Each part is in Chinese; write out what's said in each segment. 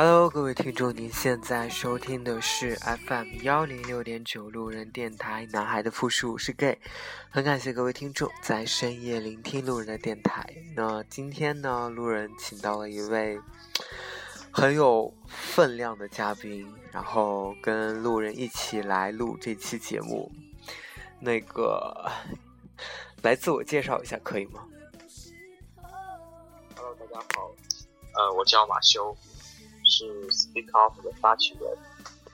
Hello，各位听众，您现在收听的是 FM 幺零六点九路人电台，男孩的复数是 gay，很感谢各位听众在深夜聆听路人的电台。那今天呢，路人请到了一位很有分量的嘉宾，然后跟路人一起来录这期节目。那个，来自我介绍一下可以吗？Hello，大家好，呃，我叫马修，是 Speak Out 的发起人，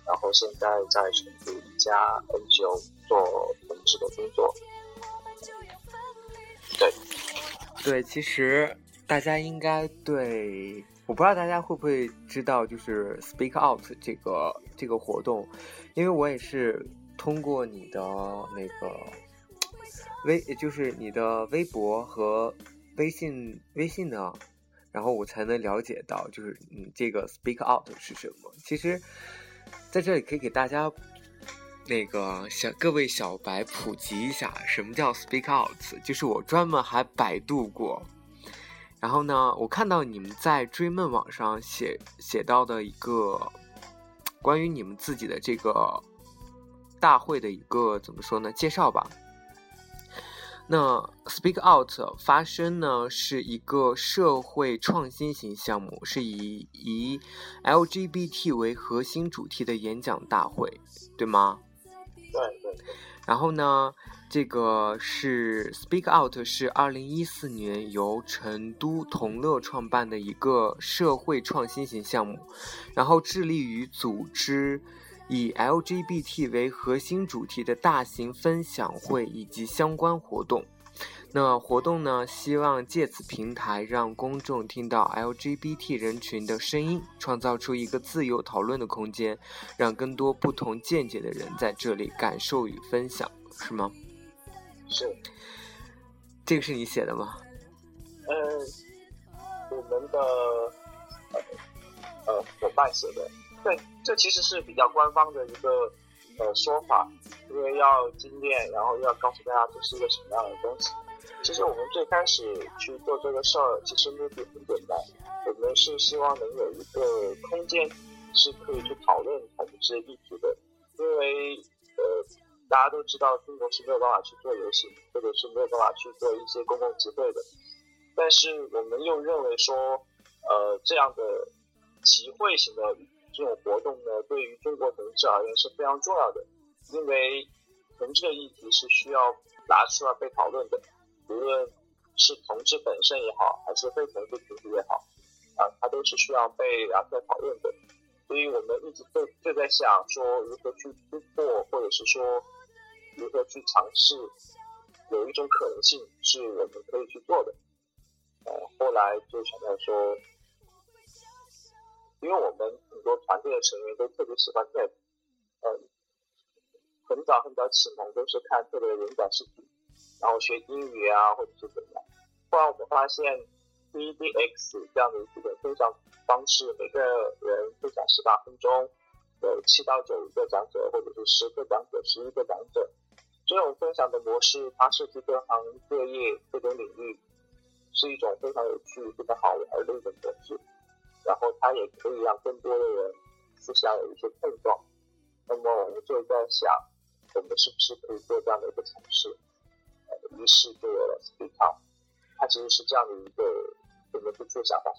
然后现在在成都一家 NGO 做同志的工作。对，对，其实大家应该对，我不知道大家会不会知道，就是 Speak Out 这个这个活动，因为我也是通过你的那个微，就是你的微博和微信微信呢，然后我才能了解到，就是你这个 Speak Out 是什么。其实在这里可以给大家。那个小各位小白普及一下，什么叫 speak out？就是我专门还百度过，然后呢，我看到你们在追梦网上写写到的一个关于你们自己的这个大会的一个怎么说呢介绍吧。那 Speak Out 发声呢是一个社会创新型项目，是以以 LGBT 为核心主题的演讲大会，对吗？对对，然后呢，这个是 Speak Out 是二零一四年由成都同乐创办的一个社会创新型项目，然后致力于组织以 LGBT 为核心主题的大型分享会以及相关活动。那活动呢，希望借此平台让公众听到 LGBT 人群的声音，创造出一个自由讨论的空间，让更多不同见解的人在这里感受与分享，是吗？是，这个是你写的吗？呃，我们的呃呃伙伴写的，对，这其实是比较官方的一个呃说法，因为要精炼，然后要告诉大家这是一个什么样的东西。其实我们最开始去做这个事儿，其实目的很简单，我们是希望能有一个空间是可以去讨论同志议题的，因为呃大家都知道中国是没有办法去做游行，或者是没有办法去做一些公共集会的，但是我们又认为说，呃这样的集会型的这种活动呢，对于中国同志而言是非常重要的，因为同志的议题是需要拿出来被讨论的。无论是同志本身也好，还是非同志群体也好，啊，它都是需要被拿出来讨论的。所以我们一直就就在想说，如何去突破，或者是说如何去尝试，有一种可能性是我们可以去做的。呃，后来就想到说，因为我们很多团队的成员都特别喜欢 TED，嗯，很早很早启蒙都是看特别的演讲视频。然后学英语啊，或者是怎么样。后来我们发现 TEDx 这样的一个分享方式，每个人分享十八分钟，有七到九个讲者，或者是十个讲者、十一个讲者。这种分享的模式，它涉及各行各业、各种领域，是一种非常有趣、非常好玩的一种模式。然后它也可以让更多的人思想有一些碰撞。那么我们就在想，我们是不是可以做这样的一个尝试？于是就有了 Speak Out，它其实是这样的一个我们最初的想法。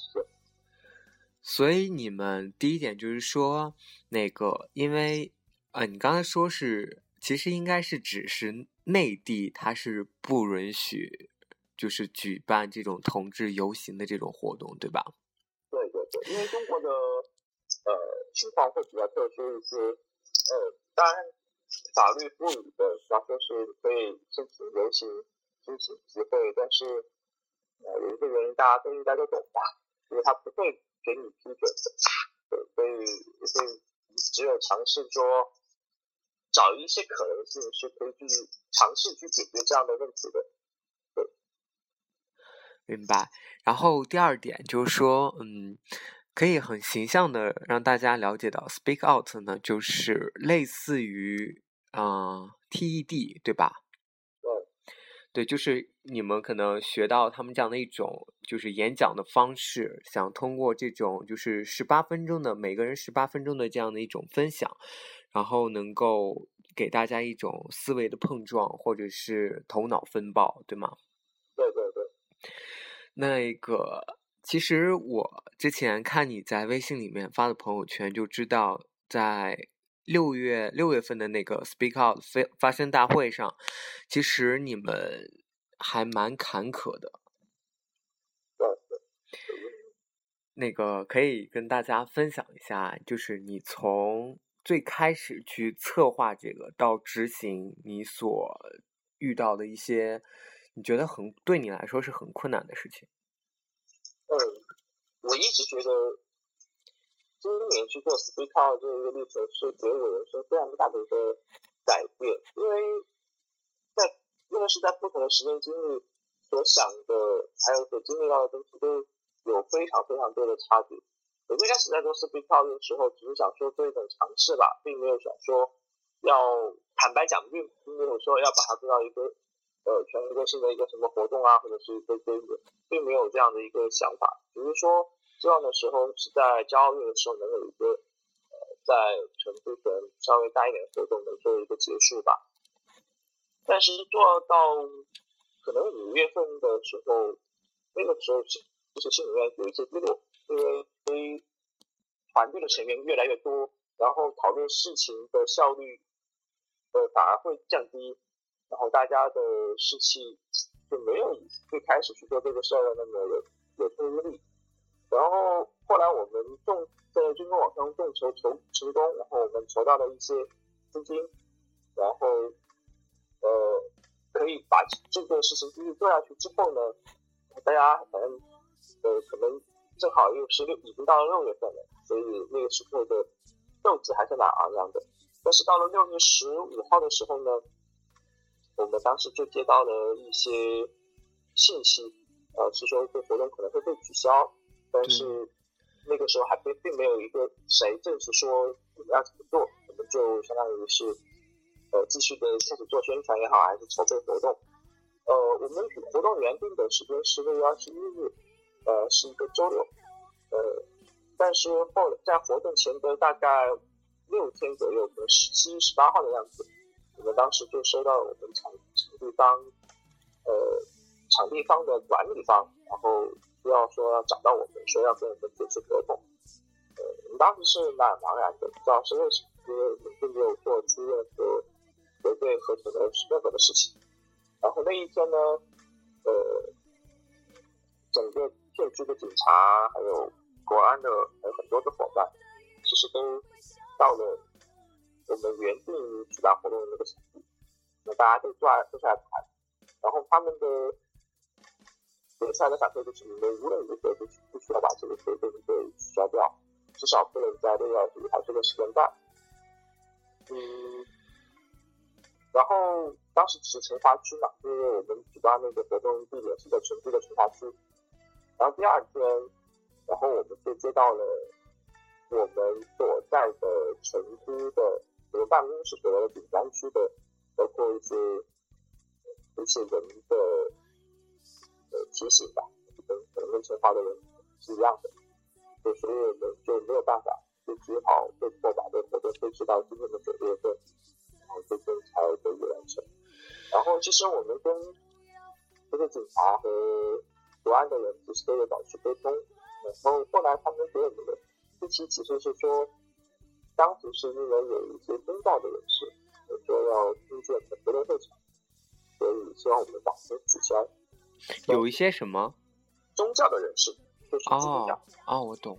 所以你们第一点就是说，那个因为呃，你刚才说是，其实应该是只是内地它是不允许，就是举办这种同志游行的这种活动，对吧？对，因为中国的呃情况会比较特殊一些，呃，当然。法律赋予的，然后是可以申请游行、申请集会，但是呃有一个原因大家都应该都懂吧，就是他不会给你批准的，对，所以所以只有尝试说找一些可能性是可以去尝试去解决这样的问题的，明白。然后第二点就是说，嗯，可以很形象的让大家了解到，speak out 呢，就是类似于啊 TED，对吧？对，对，就是你们可能学到他们这样的一种就是演讲的方式，想通过这种就是十八分钟的每个人十八分钟的这样的一种分享，然后能够给大家一种思维的碰撞，或者是头脑风暴，对吗？对对对。那个。其实我之前看你在微信里面发的朋友圈，就知道在六月六月份的那个 Speak Out 发发声大会上，其实你们还蛮坎坷的。那个可以跟大家分享一下，就是你从最开始去策划这个到执行，你所遇到的一些你觉得很对你来说是很困难的事情。嗯，我一直觉得今年去做 Speak Out 这个历程是给我人生非常大的一个改变，因为在因为是在不同的时间经历所想的，还有所经历到的东西都有非常非常多的差别。我最开始在做 Speak Out 的时候，只是想说做一种尝试吧，并没有想说要坦白讲，并没有说要把它做到一个。呃，全国性的一个什么活动啊，或者是一个规则，并没有这样的一个想法。只是说，希望的时候是在骄傲月的时候能有一个呃，在成都可能稍微大一点的活动能做一个结束吧。但是做到可能五月份的时候，那个时候是就是心里面有一些低落，因为团队的成员越来越多，然后讨论事情的效率呃反而会降低。然后大家的士气就没有最开始去做这个事儿的那么有有冲击力。然后后来我们众在军工网上众筹筹成功，然后我们筹到了一些资金，然后呃可以把这个事情继续做下去之后呢，大家反正呃可能正好又是六已经到了六月份了，所以那个时候的斗志还是蛮昂扬的。但是到了六月十五号的时候呢。我们当时就接到了一些信息，呃，是说这活动可能会被取消，但是那个时候还并并没有一个谁正式说我们要怎么做，我们就相当于是呃继续的开始做宣传也好，还是筹备活动。呃，我们活动原定的时间是六月二十一日，呃，是一个周六，呃，但是后在活动前的大概六天左右，可能十七、十八号的样子。我们当时就收到我们场场地方，呃，场地方的管理方，然后需要说要找到我们，说要跟我们解除合同。呃，我们当时是蛮茫然的，不知道是为什么，因为我们并没有做出任何违背合同的任何的事情。然后那一天呢，呃，整个片区的警察，还有国安的，还有很多的伙伴，其实都到了。我们原定举办活动的那个场地，那大家都坐坐下来谈，然后他们的给出来的反馈就是，你们无论如何都不需要把这个活动给取消掉，至少不能在六月二十一号这个时间段。嗯，然后当时是成华区嘛，因为我们举办那个活动地点是在成都的成华区，然后第二天，然后我们就接到了我们所在的成都的。我们办公室所在的顶端区的，包括一些一些人的呃提醒吧，跟可能跟策划的人是一样的，就所以我们就没有办法，就只好被迫把这个活动推迟到今天的九月份，然后最终才得以完成。然后其实我们跟这个警察和国安的人其实都有保持沟通，然后后来他们给我们的信息其实是说。当时是因为有一些宗教的人士说要租建活动会场，所以希望我们把它取消。有一些什么？宗教的人士，就是宗教。哦，我懂。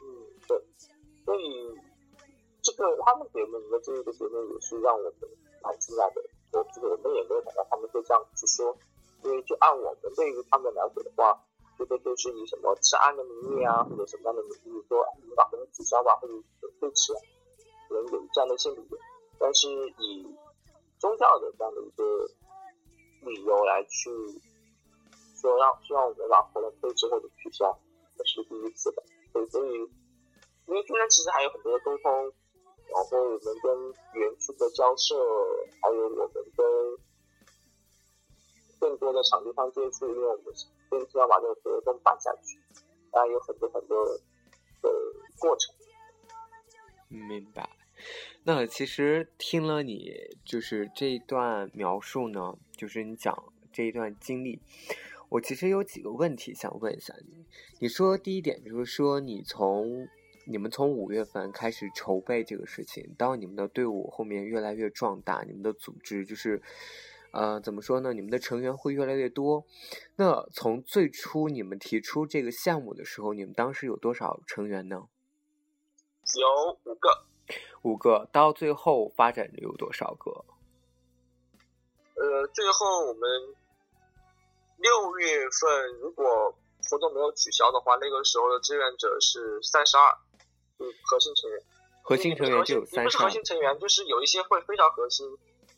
嗯，对。所以这个他们给我们的这个结论也是让我们蛮惊讶的。我这个我们也没有想到他们会这样去说，因为就按我们对于他们的了解的话。这个就是以什么治安的名义啊，或者什么样的名义说你把他们取消吧，或者推迟，可能有这样的一些理由。但是以宗教的这样的一个理由来去说让希望我们把活动推迟或者取消，这是第一次的。所以所以因为中间其实还有很多的沟通，然后我们跟园区的交涉，还有我们跟更多的场地方接触，因为我们坚持要把这个活动办下去，当然有很多很多的过程。明白。那其实听了你就是这一段描述呢，就是你讲这一段经历，我其实有几个问题想问一下你。你说第一点就是说你从你们从五月份开始筹备这个事情，到你们的队伍后面越来越壮大，你们的组织就是，呃，怎么说呢？你们的成员会越来越多。那从最初你们提出这个项目的时候，你们当时有多少成员呢？有五个。五个，到最后发展有多少个？呃，最后我们六月份如果活动没有取消的话，那个时候的志愿者是三十二，嗯，核心成员。核心成员就有三十二。不是核心成员，就是有一些会非常核心，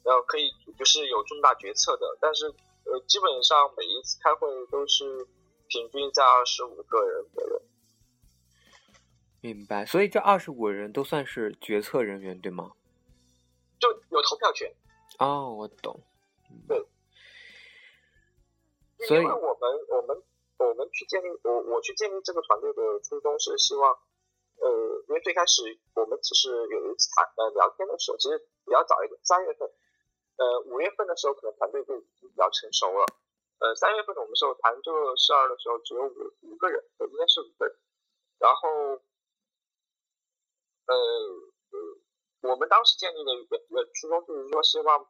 然后可以就是有重大决策的，但是呃，基本上每一次开会都是平均在二十五个人左右。明白，所以这二十五人都算是决策人员，对吗？就有投票权。哦，我懂。对。所以，我们我们我们去建立我我去建立这个团队的初衷是希望，呃，因为最开始我们只是有一次谈呃聊天的时候，其实比较早一点，三月份，呃五月份的时候可能团队就已经比较成熟了，呃三月份我们时候谈这个事儿的时候只有五五个人，应该是五个人，然后。呃，我们当时建立的一个一个初衷就是说，希望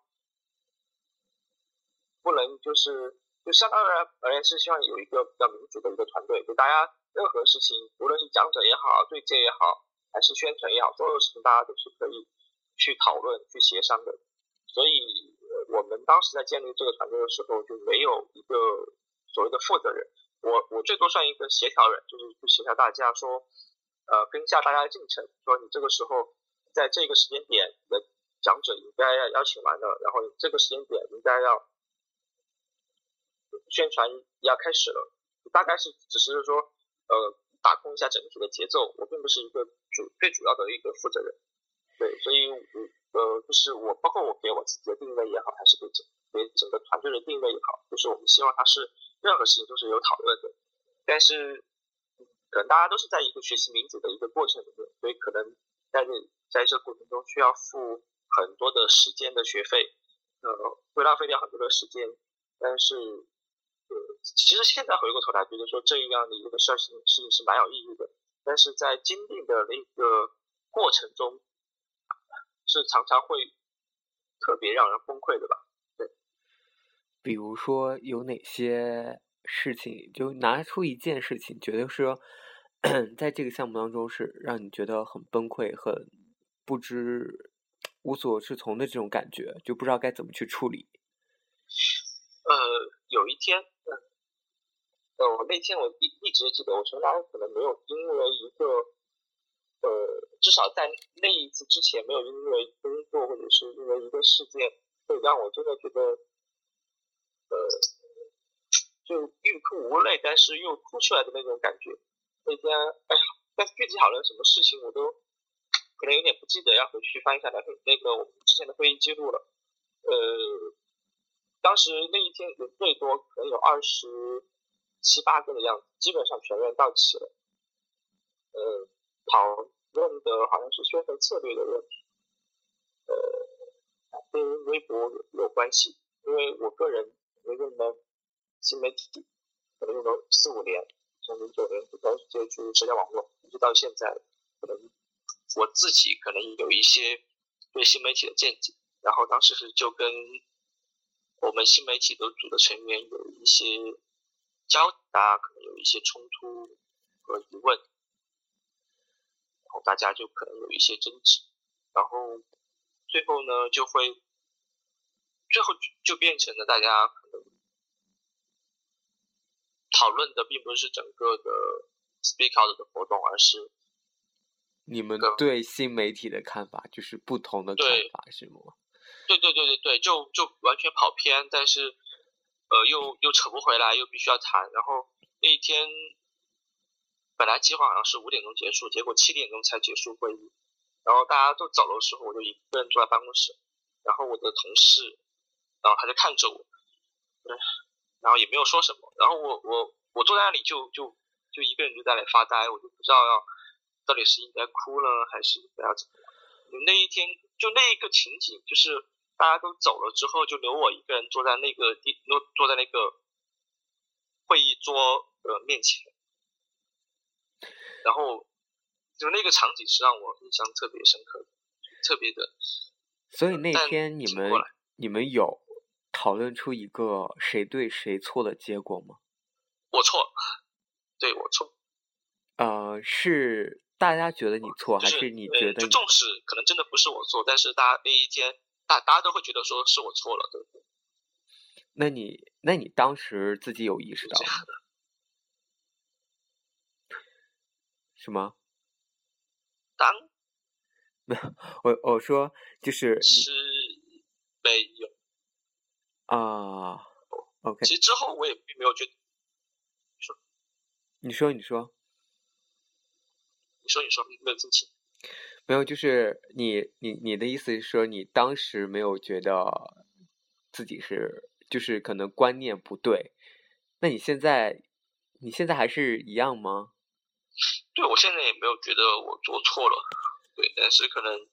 不能就是就相当于而言是希望有一个比较民主的一个团队，就大家任何事情，无论是讲者也好，对接也好，还是宣传也好，所有事情大家都是可以去讨论、去协商的。所以，我们当时在建立这个团队的时候，就没有一个所谓的负责人，我我最多算一个协调人，就是去协调大家说。呃，跟下大家的进程，说你这个时候在这个时间点你的讲者应该要邀请完了，然后这个时间点应该要宣传要开始了，大概是只是说呃把控一下整体的节奏，我并不是一个主最主要的一个负责人，对，所以呃就是我包括我给我自己的定位也好，还是给整给整个团队的定位也好，就是我们希望它是任何事情都是有讨论的，但是。可能大家都是在一个学习民主的一个过程里面，所以可能在这在这过程中需要付很多的时间的学费，呃，会浪费掉很多的时间。但是，呃，其实现在回过头来觉得说这样的一个事情是是蛮有意义的，但是在经历的那个过程中，是常常会特别让人崩溃的吧？对。比如说有哪些？事情就拿出一件事情，觉得是在这个项目当中是让你觉得很崩溃、很不知无所适从的这种感觉，就不知道该怎么去处理。呃，有一天，呃，我那天我一一直记得，我从来可能没有因为一个，呃，至少在那一次之前，没有因为工作或者是因为一个事件，会让我真的觉得，呃。就欲哭无泪，但是又哭出来的那种感觉。那天，哎呀，但是具体讨论什么事情，我都可能有点不记得，要回去翻一下那个那个我们之前的会议记录了。呃，当时那一天人最多可能有二十七八个的样子，基本上全员到齐了。呃，跑问的好像是宣传策略的问题，呃，跟微博有关系，因为我个人觉得呢。新媒体可能用了四五年，从零九年就开始接触社交网络，一直到现在，可能我自己可能有一些对新媒体的见解，然后当时是就跟我们新媒体的组的成员有一些交大可能有一些冲突和疑问，然后大家就可能有一些争执，然后最后呢就会最后就变成了大家可能。讨论的并不是整个的 Speak Out 的活动，而是你们对新媒体的看法，就是不同的看法，是吗？对对对对对，就就完全跑偏，但是呃，又又扯不回来，又必须要谈。然后那一天，本来计划好像是五点钟结束，结果七点钟才结束会议。然后大家都走的时候，我就一个人坐在办公室，然后我的同事，然后他就看着我，对，然后也没有说什么。然后我我我坐在那里就就就一个人就在那里发呆，我就不知道要到底是应该哭呢还是不要怎么样。那一天就那一个情景，就是大家都走了之后，就留我一个人坐在那个地坐坐在那个会议桌的面前，然后。就那个场景是让我印象特别深刻的，特别的。所以那天你们你们有讨论出一个谁对谁错的结果吗？我错，对我错。呃，是大家觉得你错，还是你觉得？就重视可能真的不是我错，但是大家那一天大大家都会觉得说是我错了，对不对？那你那你当时自己有意识到吗？什么？当没有，我我说就是是没有啊。OK，其实之后我也并没有觉得。你说，你说，你说，你说，没有生气。没有，就是你你你的意思是说，你当时没有觉得自己是，就是可能观念不对。那你现在，你现在还是一样吗？对，我现在也没有觉得我做错了，对，但是可能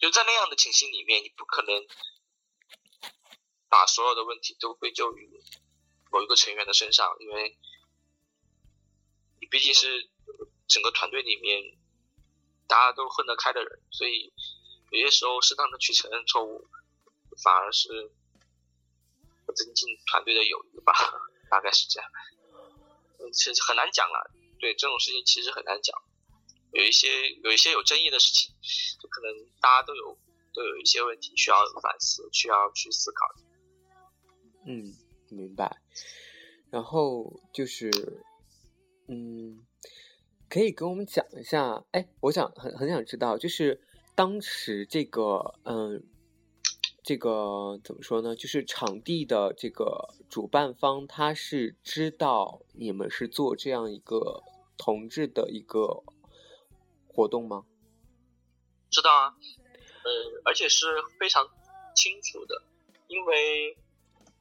就在那样的情形里面，你不可能把所有的问题都归咎于某一个成员的身上，因为你毕竟是整个团队里面大家都混得开的人，所以有些时候适当的去承认错误，反而是增进团队的友谊吧，大概是这样，其实很难讲了。对这种事情其实很难讲，有一些有一些有争议的事情，就可能大家都有都有一些问题需要反思，需要去思考。嗯，明白。然后就是，嗯，可以跟我们讲一下，哎，我想很很想知道，就是当时这个，嗯，这个怎么说呢？就是场地的这个主办方，他是知道你们是做这样一个。同志的一个活动吗？知道啊，呃，而且是非常清楚的，因为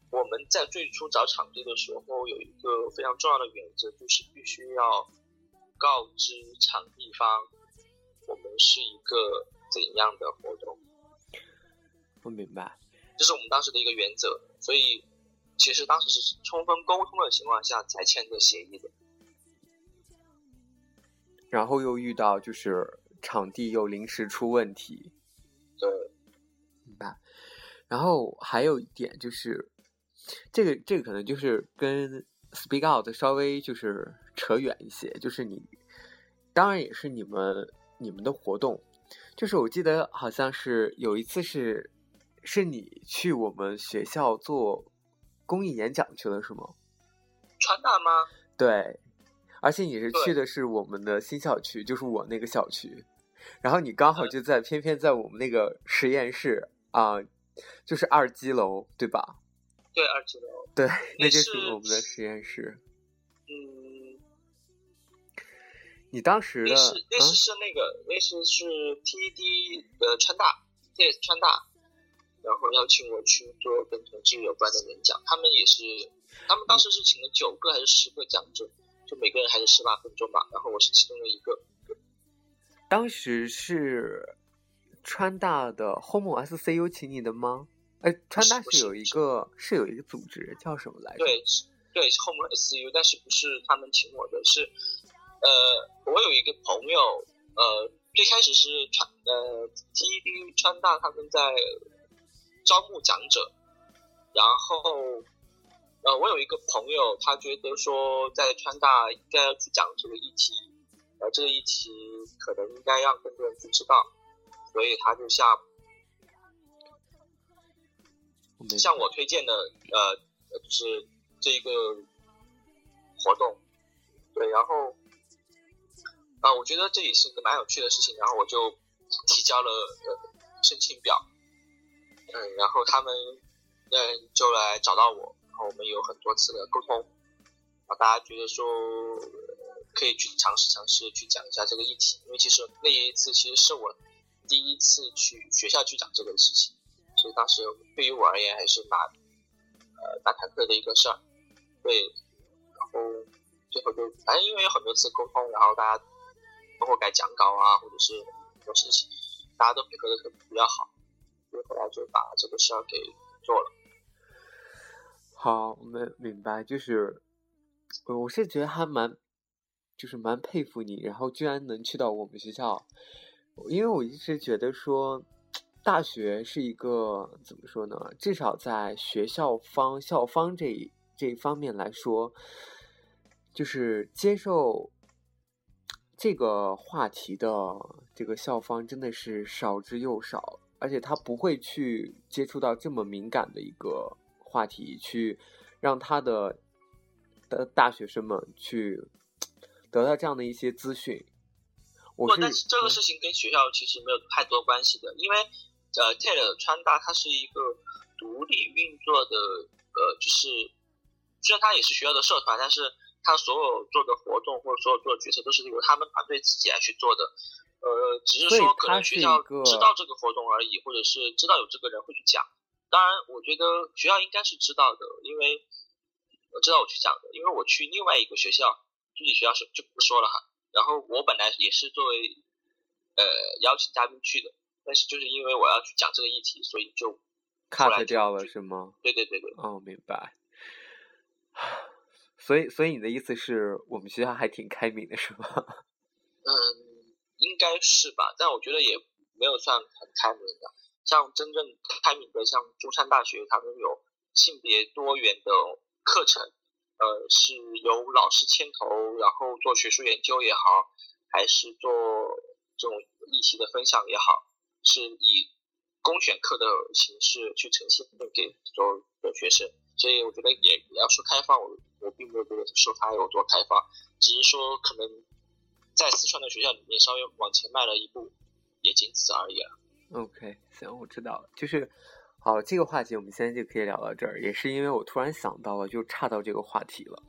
我们在最初找场地的时候有一个非常重要的原则，就是必须要告知场地方我们是一个怎样的活动。不明白，这是我们当时的一个原则，所以其实当时是充分沟通的情况下才签的协议的。然后又遇到就是场地又临时出问题，对，明白。然后还有一点就是，这个这个可能就是跟 Speak Out 稍微就是扯远一些，就是你当然也是你们你们的活动，就是我记得好像是有一次是是你去我们学校做公益演讲去了是吗？传达吗？对。而且你是去的是我们的新校区，就是我那个校区，然后你刚好就在偏偏在我们那个实验室啊，就是二级楼，对吧？对，二级楼。对，那就是我们的实验室。嗯。你当时的那是那是是那个那是是 TED 呃川大，这也是川大，然后邀请我去做跟同志有关的演讲，他们也是，他们当时是请了九个还是十个讲者。就每个人还是十八分钟吧，然后我是其中的一个。当时是川大的 Home SCU 请你的吗？哎，川大是有一个是有一个组织叫什么来着？对对，Home SCU，但是不是他们请我的，是呃，我有一个朋友，呃，最开始是川呃 TED 川大他们在招募讲者，然后。呃，我有一个朋友，他觉得说在川大应该要去讲这个议题，呃，这个议题可能应该让更多人去知道，所以他就向向我推荐的，呃，就是这一个活动，对，然后啊，我觉得这也是一个蛮有趣的事情，然后我就提交了呃申请表，嗯，然后他们嗯就来找到我。然后我们有很多次的沟通，啊，大家觉得说可以去尝试尝试去讲一下这个议题，因为其实那一次其实是我第一次去学校去讲这个事情，所以当时对于我而言还是蛮呃蛮忐忑的一个事儿。对，然后最后就反正因为有很多次沟通，然后大家包括改讲稿啊，或者是很多事情，大家都配合的比较好，所以后来就把这个事儿给做了。好，我们明白，就是我是觉得还蛮。就是蛮佩服你，然后居然能去到我们学校，因为我一直觉得说，大学是一个怎么说呢？至少在学校方校方这一这一方面来说，就是接受这个话题的这个校方真的是少之又少，而且他不会去接触到这么敏感的一个话题，去让他的的大学生们去。得到这样的一些资讯，我，但是这个事情跟学校其实没有太多关系的，因为呃，Taylor 川大它是一个独立运作的，呃，就是虽然它也是学校的社团，但是它所有做的活动或者所有做的决策都是由他们团队自己来去做的，呃，只是说可能学校知道这个活动而已，或者是知道有这个人会去讲。当然，我觉得学校应该是知道的，因为我知道我去讲的，因为我去另外一个学校。具体学校是就不说了哈，然后我本来也是作为呃邀请嘉宾去的，但是就是因为我要去讲这个议题，所以就 cut 掉了是吗？对对对对。哦，明白。所以，所以你的意思是我们学校还挺开明的是吗？嗯，应该是吧，但我觉得也没有算很开明的。像真正开明的，像中山大学，他们有性别多元的课程。呃，是由老师牵头，然后做学术研究也好，还是做这种议题的分享也好，是以公选课的形式去呈现给所有的学生。所以我觉得也也要说开放，我我并没有觉得说它有多开放，只是说可能在四川的学校里面稍微往前迈了一步，也仅此而已了。OK，行，我知道了，就是。好，这个话题我们现在就可以聊到这儿，也是因为我突然想到了，就岔到这个话题了。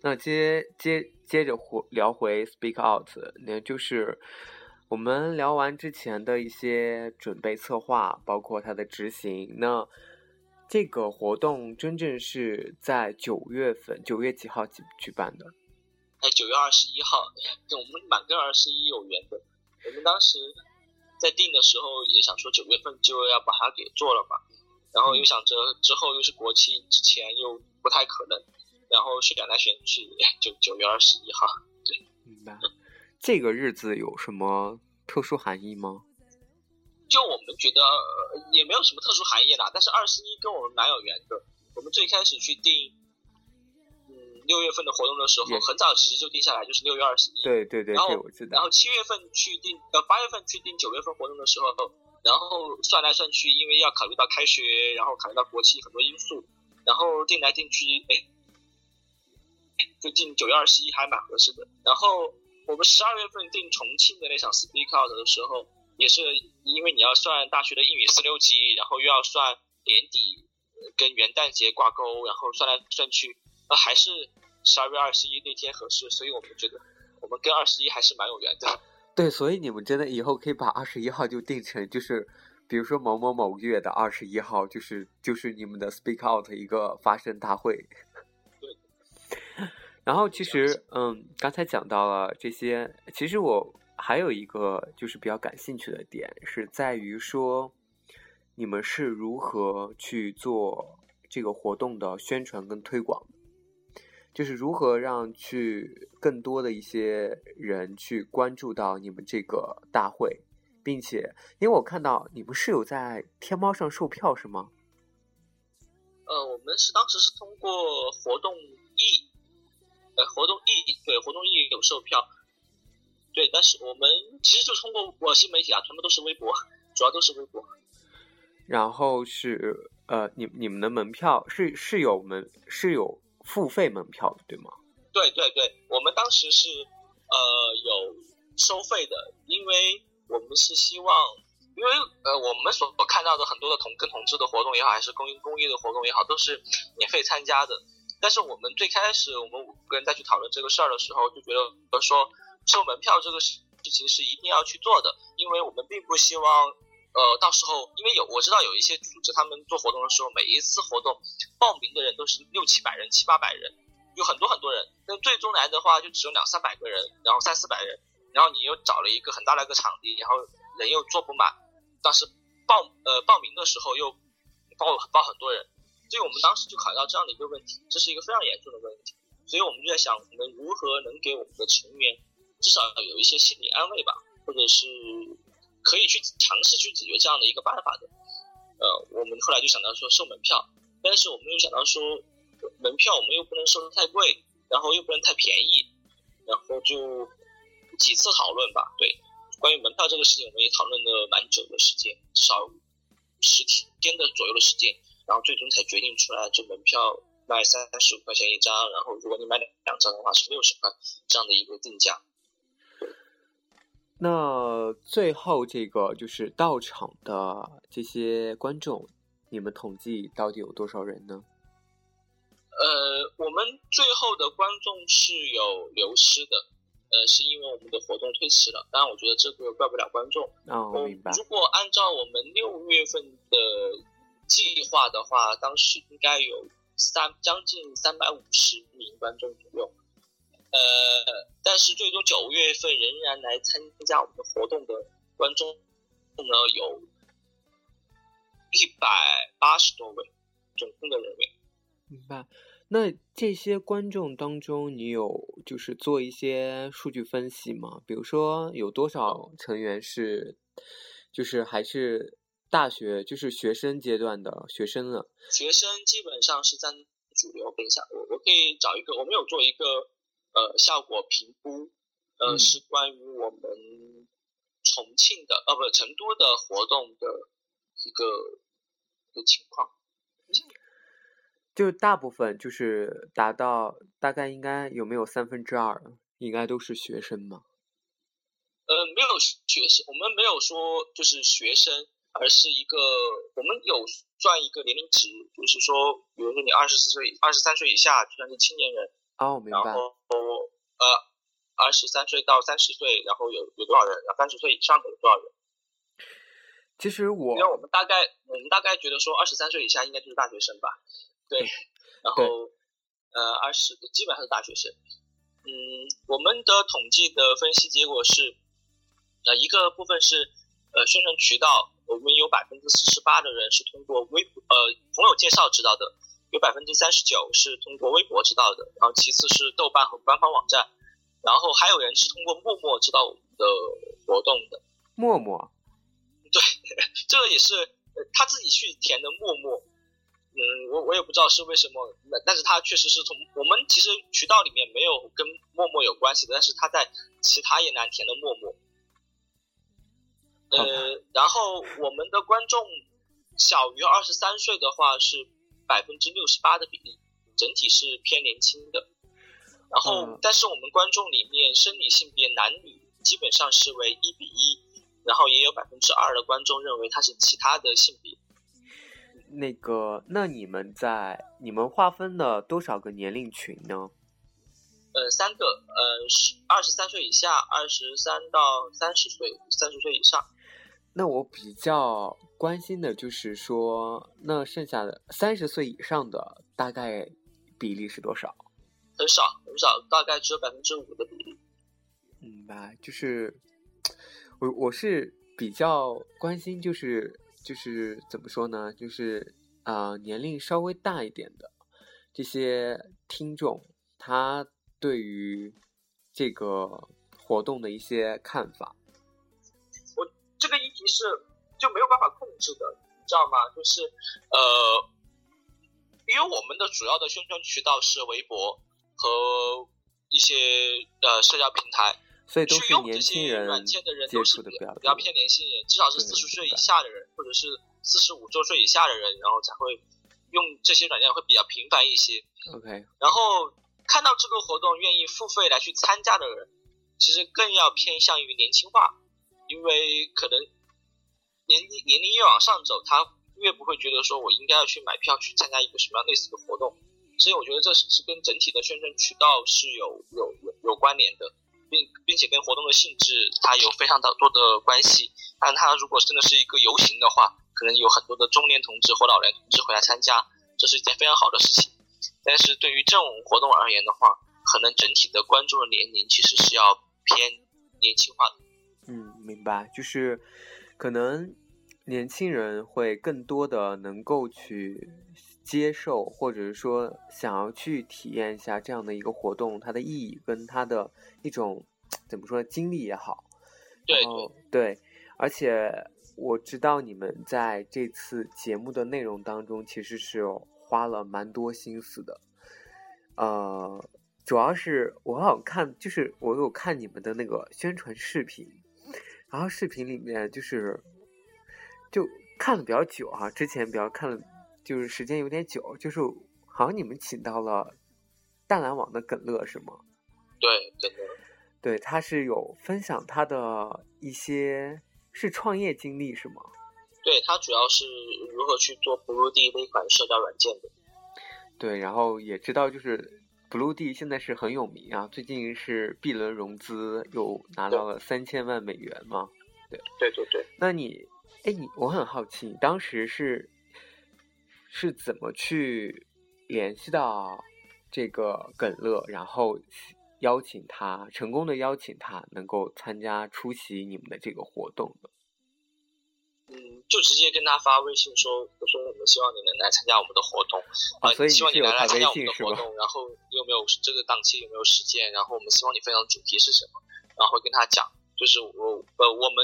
那接接接着回聊回 Speak Out，那就是我们聊完之前的一些准备策划，包括它的执行。那这个活动真正是在九月份，九月几号举举办的？哎，九月二十一号，跟我们满跟二十一有缘的。我们当时。在定的时候也想说九月份就要把它给做了嘛，然后又想着之后又是国庆之前又不太可能，然后选来选去就九月二十一号。对，明白。这个日子有什么特殊含义吗？就我们觉得也没有什么特殊含义啦，但是二十一跟我们蛮有缘的。我们最开始去定。六月份的活动的时候，很早其实就定下来，就是六月二十一。对对对，然后我知道。然后七月份去定，呃，八月份去定九月份活动的时候，然后算来算去，因为要考虑到开学，然后考虑到国庆很多因素，然后定来定去，哎，就定九月二十一还蛮合适的。然后我们十二月份定重庆的那场 Speak Out 的时候，也是因为你要算大学的英语四六级，然后又要算年底跟元旦节挂钩，然后算来算去。呃，还是十二月二十一那天合适，所以我们觉得我们跟二十一还是蛮有缘的。对，所以你们真的以后可以把二十一号就定成，就是比如说某某某月的二十一号，就是就是你们的 Speak Out 一个发声大会。对。然后其实，嗯，刚才讲到了这些，其实我还有一个就是比较感兴趣的点，是在于说你们是如何去做这个活动的宣传跟推广。就是如何让去更多的一些人去关注到你们这个大会，并且，因为我看到你们是有在天猫上售票是吗？呃，我们是当时是通过活动 E，呃，活动 E 对活动 E 有售票，对，但是我们其实就通过我新媒体啊，全部都是微博，主要都是微博。然后是呃，你你们的门票是是有门是有。付费门票对吗？对对对，我们当时是呃有收费的，因为我们是希望，因为呃我们所看到的很多的同跟同志的活动也好，还是公益公益的活动也好，都是免费参加的。但是我们最开始我们五个人再去讨论这个事儿的时候，就觉得说收门票这个事事情是一定要去做的，因为我们并不希望呃到时候因为有我知道有一些组织他们做活动的时候，每一次活动报名的人都是六七百人、七八百人，有很多很多人，但最终来的话就只有两三百个人，然后三四百人，然后你又找了一个很大的一个场地，然后人又坐不满，当时报呃报名的时候又报报很多人。所以我们当时就考虑到这样的一个问题，这是一个非常严重的问题，所以我们就在想，我们如何能给我们的成员至少有一些心理安慰吧，或者是可以去尝试去解决这样的一个办法的。呃，我们后来就想到说收门票，但是我们又想到说门票我们又不能收的太贵，然后又不能太便宜，然后就几次讨论吧。对，关于门票这个事情，我们也讨论了蛮久的时间，至少十天的左右的时间。然后最终才决定出来，这门票卖三十五块钱一张，然后如果你买两两张的话是六十块这样的一个定价。那最后这个就是到场的这些观众，你们统计到底有多少人呢？呃，我们最后的观众是有流失的，呃，是因为我们的活动推迟了。当然，我觉得这个怪不了观众。哦，我明白。如果按照我们六月份的。计划的话，当时应该有三将近三百五十名观众左右，呃，但是最终九月份仍然来参加我们的活动的观众呢有一百八十多位，总共的人员。明白。那这些观众当中，你有就是做一些数据分析吗？比如说有多少成员是，就是还是。大学就是学生阶段的学生呢，学生基本上是占主流。等一下，我我可以找一个，我们有做一个呃效果评估，呃是关于我们重庆的呃不成都的活动的一个的情况。就大部分就是达到大概应该有没有三分之二，应该都是学生嘛？呃，没有学生，我们没有说就是学生。而是一个，我们有算一个年龄值，就是说，比如说你二十四岁、二十三岁以下，就算是青年人。哦，明白。然后，呃，二十三岁到三十岁，然后有有多少人？然后三十岁以上的有多少人？其实我，因为我们大概，我们大概觉得说，二十三岁以下应该就是大学生吧。对。然后，呃，二十基本上是大学生。嗯，我们的统计的分析结果是，呃，一个部分是，呃，宣传渠道。我们有百分之四十八的人是通过微呃朋友介绍知道的，有百分之三十九是通过微博知道的，然后其次是豆瓣和官方网站，然后还有人是通过陌陌知道我们的活动的。陌陌，对，这个也是他自己去填的陌陌。嗯，我我也不知道是为什么，那但是他确实是从我们其实渠道里面没有跟陌陌有关系的，但是他在其他也难填的陌陌。呃，然后我们的观众小于二十三岁的话是百分之六十八的比例，整体是偏年轻的。然后，但是我们观众里面生理性别男女基本上是为一比一，然后也有百分之二的观众认为他是其他的性别。那个，那你们在你们划分了多少个年龄群呢？呃，三个，呃，十二十三岁以下，二十三到三十岁，三十岁以上。那我比较关心的就是说，那剩下的三十岁以上的大概比例是多少？很少，很少，大概只有百分之五的比例。明白，就是我我是比较关心，就是就是怎么说呢？就是啊，年龄稍微大一点的这些听众，他对于这个活动的一些看法。这个议题是就没有办法控制的，你知道吗？就是呃，因为我们的主要的宣传渠道是微博和一些呃社交平台，所以都是年轻人软件的人都是比较偏年轻人，至少是四十岁以下的人，或者是四十五周岁以下的人，然后才会用这些软件会比较频繁一些。OK，然后看到这个活动愿意付费来去参加的人，其实更要偏向于年轻化。因为可能年龄年龄越往上走，他越不会觉得说我应该要去买票去参加一个什么样类似的活动，所以我觉得这是是跟整体的宣传渠道是有有有有关联的，并并且跟活动的性质它有非常的多的关系。但它如果真的是一个游行的话，可能有很多的中年同志或老年同志会来参加，这是一件非常好的事情。但是对于这种活动而言的话，可能整体的观众的年龄其实是要偏年轻化的。嗯，明白，就是可能年轻人会更多的能够去接受，或者是说想要去体验一下这样的一个活动，它的意义跟它的一种怎么说经历也好。对然后对，而且我知道你们在这次节目的内容当中，其实是花了蛮多心思的。呃，主要是我好像看，就是我有看你们的那个宣传视频，然后视频里面就是就看的比较久啊，之前比较看了，就是时间有点久，就是好像你们请到了淡蓝网的耿乐是吗？对，真的。对，他是有分享他的一些是创业经历是吗？对，他主要是如何去做 Blue D 那款社交软件的。对，然后也知道就是 Blue D 现在是很有名啊，最近是 B 轮融资又拿到了三千万美元嘛。对对对，那你，哎，你我很好奇，你当时是是怎么去联系到这个耿乐，然后邀请他成功的邀请他能够参加出席你们的这个活动的？嗯，就直接跟他发微信说，我说我们希望你能来参加我们的活动，啊，希望你能来来参加我们？的活动，然后你有没有这个档期有没有时间，然后我们希望你分享的主题是什么，然后会跟他讲，就是我呃我们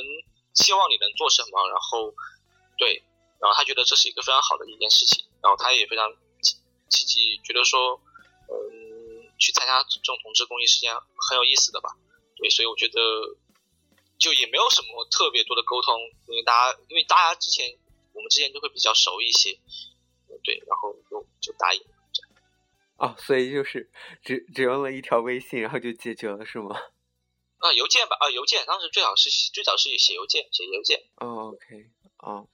希望你能做什么，然后对，然后他觉得这是一个非常好的一件事情，然后他也非常积积极，觉得说，嗯，去参加这种同志公益是件很有意思的吧，对，所以我觉得就也没有什么特别多的沟通，因为大家因为大家之前我们之前就会比较熟一些，嗯对，然后就就答应。哦，所以就是只只用了一条微信，然后就解决了是吗？啊，邮件吧，啊，邮件，当时最好是最早是写邮件，写邮件。哦，OK，哦，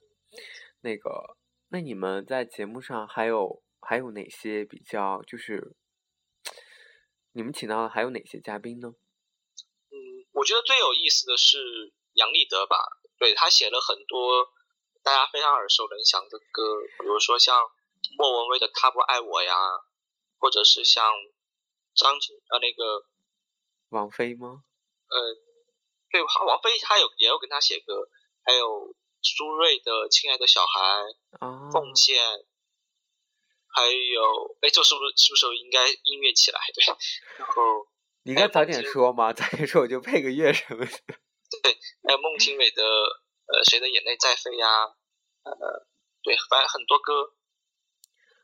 那个，那你们在节目上还有还有哪些比较就是你们请到的还有哪些嘉宾呢？嗯，我觉得最有意思的是杨立德吧，对他写了很多大家非常耳熟能详的歌，比如说像莫文蔚的《他不爱我》呀，或者是像张杰呃那个王菲吗？呃，对，王菲她有也有跟他写歌，还有苏芮的《亲爱的小孩》，啊，奉献，还有哎，这是不是是不是应该音乐起来？对，然后你应该 早点说嘛，早点说我就配个乐什么的。对还有孟庭苇的呃谁的眼泪在飞呀，呃，对，反正很多歌，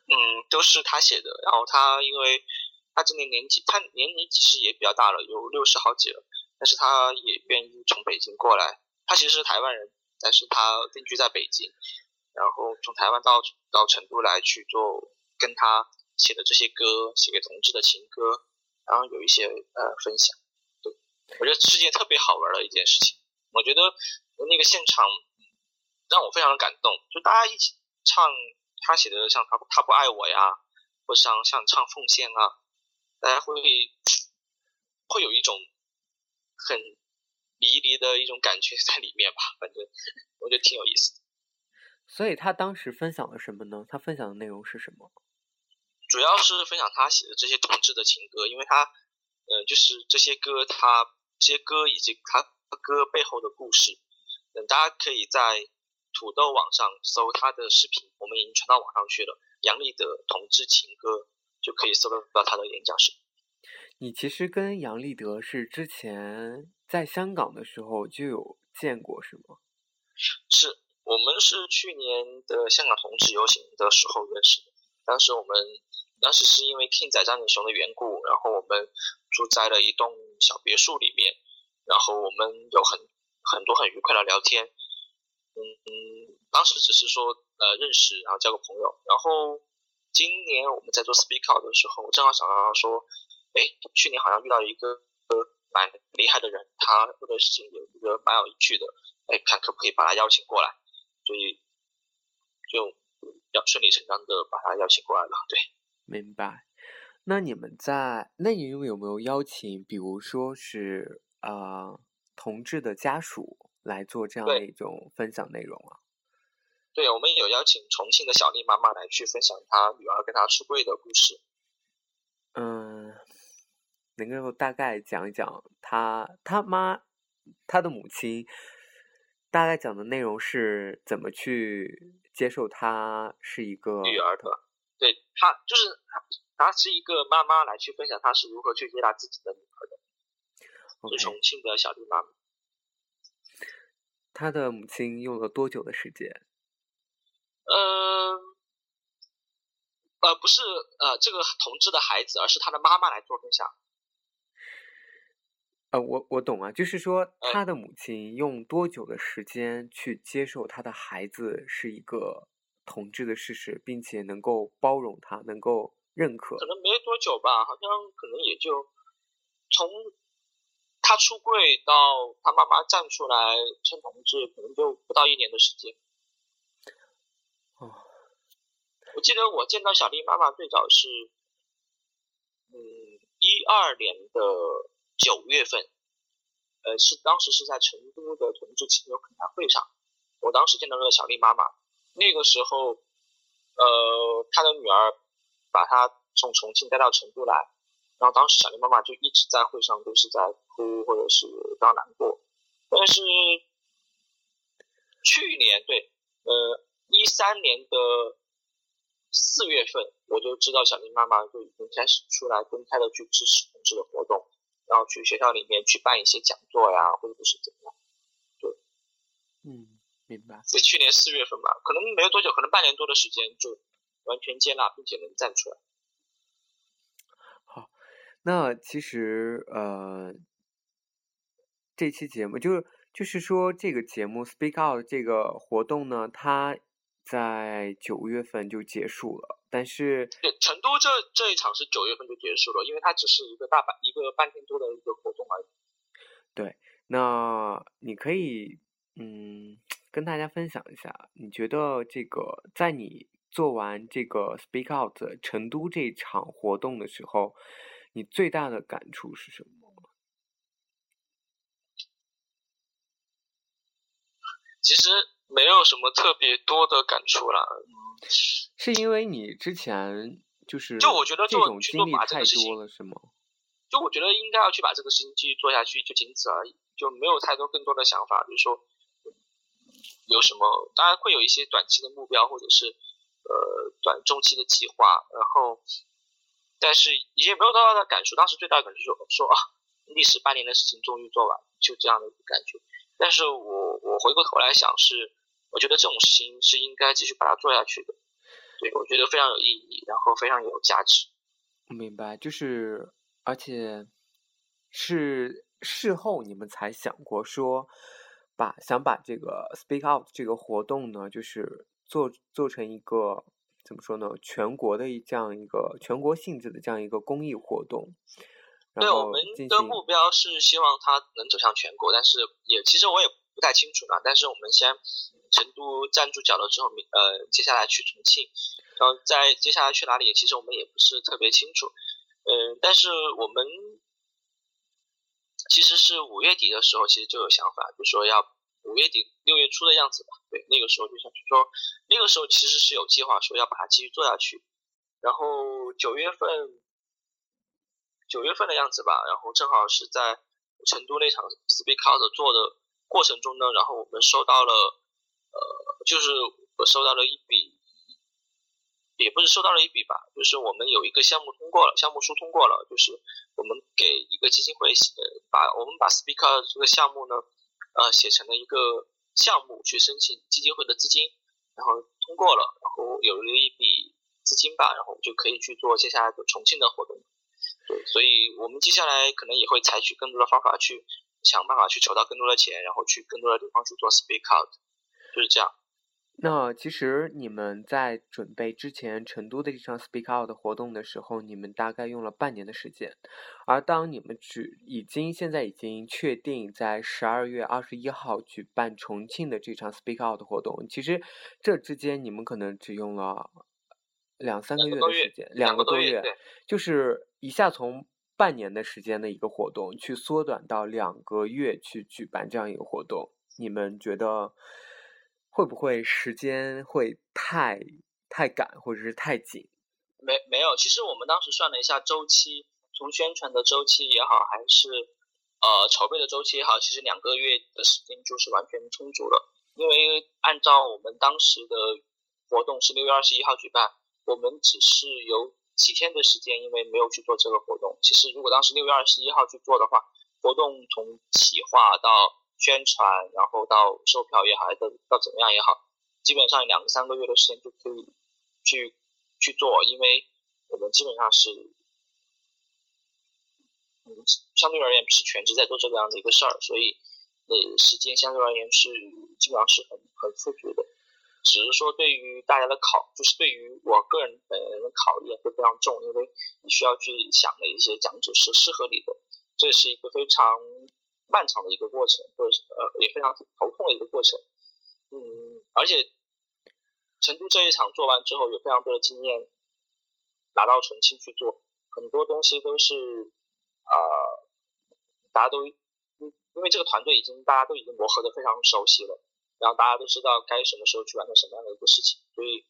嗯，都是他写的。然后他因为他今年年纪，他年龄其实也比较大了，有六十好几了，但是他也愿意从北京过来。他其实是台湾人，但是他定居在北京，然后从台湾到到成都来去做跟他写的这些歌，写给同志的情歌，然后有一些呃分享。对，我觉得是件特别好玩的一件事情。我觉得那个现场让我非常的感动，就大家一起唱他写的像他他不爱我呀，或像像唱奉献啊，大家会会有一种很迷离的一种感觉在里面吧，反正我觉得挺有意思。所以他当时分享了什么呢？他分享的内容是什么？主要是分享他写的这些同志的情歌，因为他呃就是这些歌他这些歌以及他歌背后的故事，嗯，大家可以在土豆网上搜他的视频，我们已经传到网上去了。杨丽的同志情歌就可以搜得到他的演讲视频。你其实跟杨立德是之前在香港的时候就有见过是吗？是我们是去年的香港同志游行的时候认识的，当时我们当时是因为 King 仔张景雄的缘故，然后我们住在了一栋小别墅里面，然后我们有很很多很愉快的聊天，嗯嗯，当时只是说呃认识，然后交个朋友，然后今年我们在做 Speak Out 的时候，我正好想到说，哎，去年好像遇到一个呃蛮厉害的人，他做的事情有一个蛮有趣的，哎，看可不可以把他邀请过来，所以就要顺理成章的把他邀请过来了，对。明白。那你们在那你们有没有邀请，比如说是呃同志的家属来做这样的一种分享内容啊？对，我们有邀请重庆的小丽妈妈来去分享她女儿跟她出柜的故事。嗯，能够大概讲一讲她她妈她的母亲大概讲的内容是怎么去接受他是一个女儿的，对她就是她，她是一个妈妈来去分享她是如何去接纳自己的女儿的是重庆的小丽妈妈。他的母亲用了多久的时间？呃，呃，不是呃这个同志的孩子，而是他的妈妈来做分享。呃，我我懂啊，就是说哎他的母亲用多久的时间去接受他的孩子是一个同志的事实，并且能够包容他，能够认可可。能没多久吧，好像可能也就从他出柜到他妈妈站出来称同志，可能就不到一年的时间。哦，我记得我见到小丽妈妈最早是，嗯，一二年的九月份，呃，是当时是在成都的同志亲友恳谈会上，我当时见到那个小丽妈妈，那个时候，呃，她的女儿把她从重庆带到成都来，然后当时小丽妈妈就一直在会上都是在哭或者是非常难过，但是去年对，呃，一三年的四月份，我就知道小丽妈妈就已经开始出来公开的去支持同志的活动，然后去学校里面去办一些讲座呀，或者是怎么样。嗯，明白。在去年四月份吧，可能没有多久，可能半年多的时间就完全接纳并且能站出来。好那其实呃，这期节目就是就是说这个节目 Speak Out 这个活动呢，它在九月份就结束了，但是对，成都这这一场是九月份就结束了，因为它只是一个大半一个半天多的一个活动而已。对那你可以嗯跟大家分享一下，你觉得这个在你做完这个 Speak Out 成都这场活动的时候，你最大的感触是什么？其实没有什么特别多的感触啦，是因为你之前就是就我觉得这就去做种经历太多了，是吗？就我觉得应该要去把这个事情继续做下去，就仅此而已，就没有太多更多的想法，比如说有什么，当然会有一些短期的目标或者是呃短中期的计划，然后但是也没有多大的感触。当时最大的感触就是说啊，历时八年的事情终于做完，就这样的一个感觉。但是我我回过头来想是，我觉得这种事情是应该继续把它做下去的，对我觉得非常有意义，然后非常有价值。明白，就是而且是事后你们才想过说，把想把这个 Speak Out 这个活动呢，就是做做成一个怎么说呢，全国的一这样一个全国性质的这样一个公益活动，对，我们的目标是希望它能走向全国，但是也其实我也不太清楚呢。但是我们先成都站住脚了之后，呃，接下来去重庆，然后再接下来去哪里，其实我们也不是特别清楚。嗯、但是我们其实是五月底的时候，其实就有想法，就说要五月底六月初的样子吧。对，那个时候就想说，那个时候其实是有计划说要把它继续做下去。然后九月份，九月份的样子吧，然后正好是在成都那场 Speak Out 做的过程中呢，然后我们收到了，呃，就是我收到了一笔，也不是收到了一笔吧，就是我们有一个项目通过了，项目书通过了，就是我们给一个基金会写，把我们把 Speaker 这个项目呢，呃，写成了一个项目去申请基金会的资金，然后通过了，然后有了一笔资金吧，然后就可以去做接下来的重庆的活动。对，所以我们接下来可能也会采取更多的方法去想办法去筹到更多的钱，然后去更多的地方去做 Speak Out，就是这样。那其实你们在准备之前成都的这场 Speak Out 的活动的时候，你们大概用了半年的时间，而当你们只已经现在已经确定在十二月二十一号举办重庆的这场 Speak Out 的活动，其实这之间你们可能只用了两三个月的时间，两个多月对。就是一下从半年的时间的一个活动，去缩短到两个月去举办这样一个活动，你们觉得会不会时间会太太赶，或者是太紧？没没有，其实我们当时算了一下周期，从宣传的周期也好，还是呃筹备的周期也好，其实两个月的时间就是完全充足了。因为按照我们当时的活动是六月二十一号举办，我们只是有几天的时间，因为没有去做这个活动。其实如果当时六月二十一号去做的话，活动从企划到宣传，然后到售票也好，到到怎么样也好，基本上两个三个月的时间就可以去去做，因为我们基本上是，嗯，相对而言是全职在做这个样的一个事儿，所以。呃，时间相对而言是基本上是很很富足的，只是说对于大家的考，就是对于我个人本人的考验会非常重，因为你需要去想的一些讲者是适合你的，这是一个非常漫长的一个过程，或者是呃也非常头痛的一个过程。嗯，而且成都这一场做完之后，有非常多的经验拿到重庆去做，很多东西都是呃大家都。因为这个团队已经大家都已经磨合的非常熟悉了，然后大家都知道该什么时候去完成什么样的一个事情，所以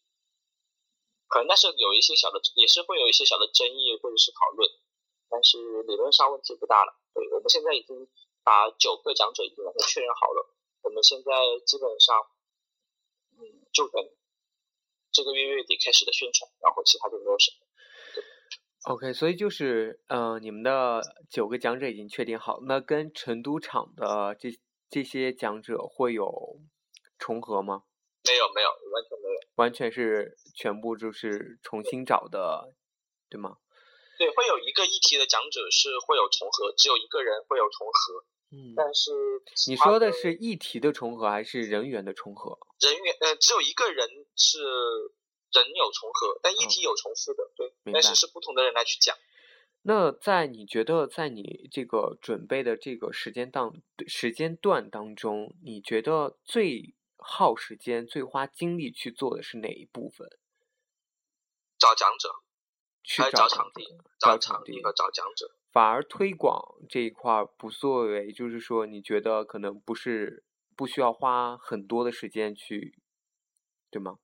可能但是有一些小的，也是会有一些小的争议或者是讨论，但是理论上问题不大了。对，我们现在已经把九个讲者已经完全确认好了，我们现在基本上，嗯，就等这个月月底开始的宣传，然后其他就没有什么。OK，所以就是，嗯，你们的九个讲者已经确定好，那跟成都场的这这些讲者会有重合吗？没有，没有，完全没有，完全是全部就是重新找的，对吗？对，会有一个议题的讲者是会有重合，只有一个人会有重合，嗯，但是你说的是议题的重合还是人员的重合？人员，呃，只有一个人是。人有重合，但议题有重复的，对，但是是不同的人来去讲。那在你觉得，在你这个准备的这个时间当时间段当中，你觉得最耗时间、最花精力去做的是哪一部分？找讲者，去找场地，找场地和找讲者。反而推广这一块不作为，就是说你觉得可能不是不需要花很多的时间去，对吗？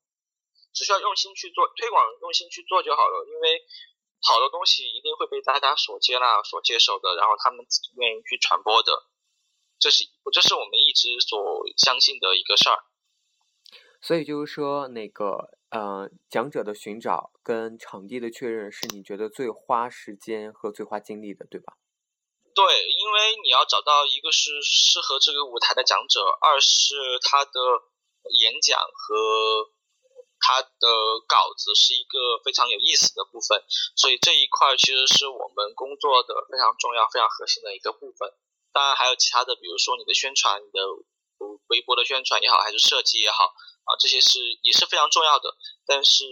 只需要用心去做推广，用心去做就好了。因为好的东西一定会被大家所接纳、所接受的，然后他们自己愿意去传播的，这是这是我们一直所相信的一个事儿。所以就是说，那个呃，讲者的寻找跟场地的确认，是你觉得最花时间和最花精力的，对吧？对，因为你要找到一个是适合这个舞台的讲者，二是他的演讲和。他的稿子是一个非常有意思的部分，所以这一块其实是我们工作的非常重要、非常核心的一个部分。当然还有其他的，比如说你的宣传、你的微博的宣传也好，还是设计也好啊，这些是也是非常重要的。但是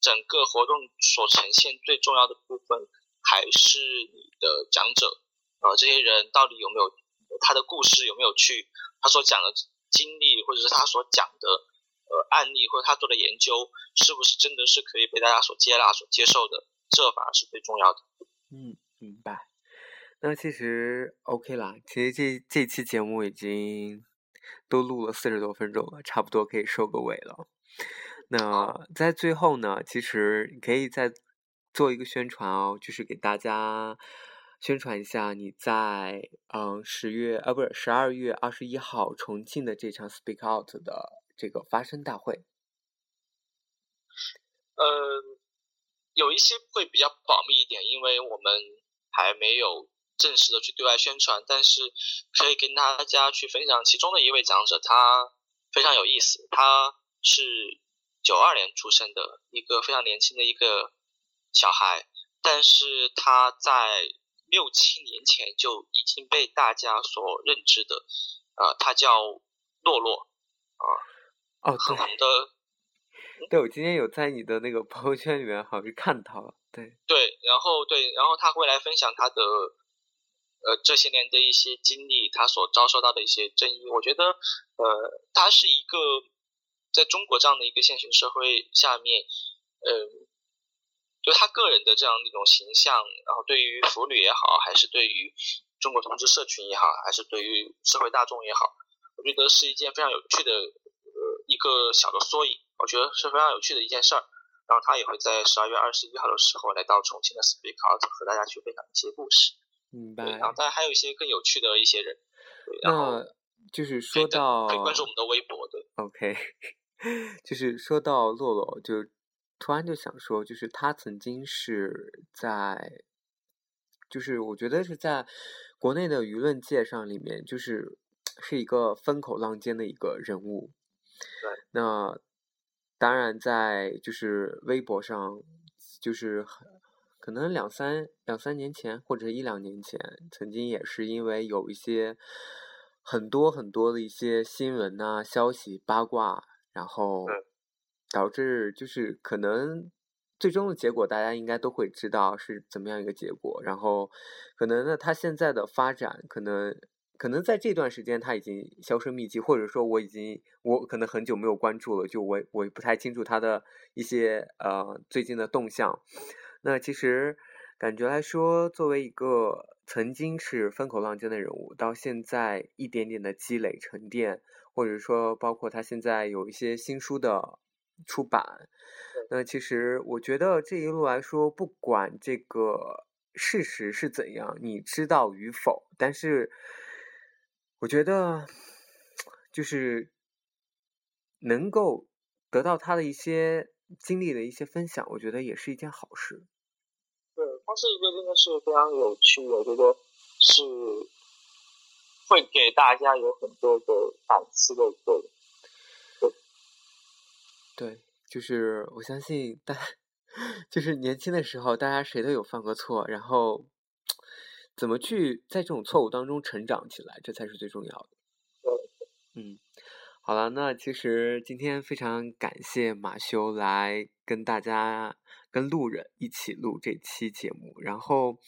整个活动所呈现最重要的部分还是你的讲者啊，这些人到底有没有他的故事有没有趣，他所讲的经历或者是他所讲的。呃，案例或者他做的研究是不是真的是可以被大家所接纳、所接受的？这反而是最重要的。嗯，明白。那其实 OK 啦，其实这这期节目已经都录了四十多分钟了，差不多可以收个尾了。那在最后呢，其实你可以再做一个宣传哦，就是给大家宣传一下你在嗯十月啊不是十二月二十一号重庆的这场 Speak Out 的。这个发声大会，呃，有一些会比较保密一点，因为我们还没有正式的去对外宣传。但是可以跟大家去分享其中的一位讲者，他非常有意思。他是九二年出生的一个非常年轻的一个小孩，但是他在六七年前就已经被大家所认知的。呃，他叫洛洛啊。哦，很红的，对，我今天有在你的那个朋友圈里面好像看到了，对，对，然后对，然后他会来分享他的，呃，这些年的一些经历，他所遭受到的一些争议。我觉得，呃，他是一个在中国这样的一个现行社会下面，呃，就他个人的这样一种形象，然后对于腐女也好，还是对于中国同志社群也好，还是对于社会大众也好，我觉得是一件非常有趣的呃一个小的缩影，我觉得是非常有趣的一件事儿。然后他也会在十二月二十一号的时候来到重庆的 Speak Out 和大家去分享一些故事。明白。然后当然还有一些更有趣的一些人。然后就是说到可以关注我们的微博的。OK，就是说到洛洛就。突然就想说，就是他曾经是在，就是我觉得是在国内的舆论界上里面，就是是一个风口浪尖的一个人物。对。那当然，在就是微博上，就是可能两三两三年前或者一两年前，曾经也是因为有一些很多很多的一些新闻啊、消息、八卦，然后。导致就是可能最终的结果，大家应该都会知道是怎么样一个结果。然后，可能呢，他现在的发展，可能可能在这段时间他已经销声匿迹，或者说我已经我可能很久没有关注了，就我我不太清楚他的一些呃最近的动向。那其实感觉来说，作为一个曾经是风口浪尖的人物，到现在一点点的积累沉淀，或者说包括他现在有一些新书的。出版，那其实我觉得这一路来说，不管这个事实是怎样，你知道与否，但是我觉得就是能够得到他的一些经历的一些分享，我觉得也是一件好事。对，它是一个真的是非常有趣，我觉得是会给大家有很多的反思的一个。对，就是我相信大，就是年轻的时候，大家谁都有犯过错，然后怎么去在这种错误当中成长起来，这才是最重要的。嗯，好了，那其实今天非常感谢马修来跟大家、跟路人一起录这期节目，然后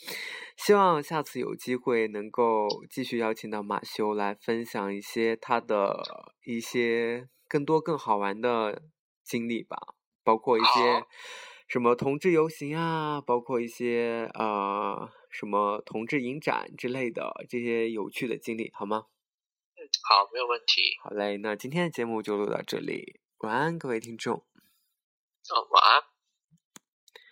希望下次有机会能够继续邀请到马修来分享一些他的一些更多更好玩的。经历吧，包括一些什么同志游行啊，包括一些呃什么同志影展之类的这些有趣的经历，好吗？嗯，好，没有问题。好嘞，那今天的节目就录到这里，晚安，各位听众。哦，晚安。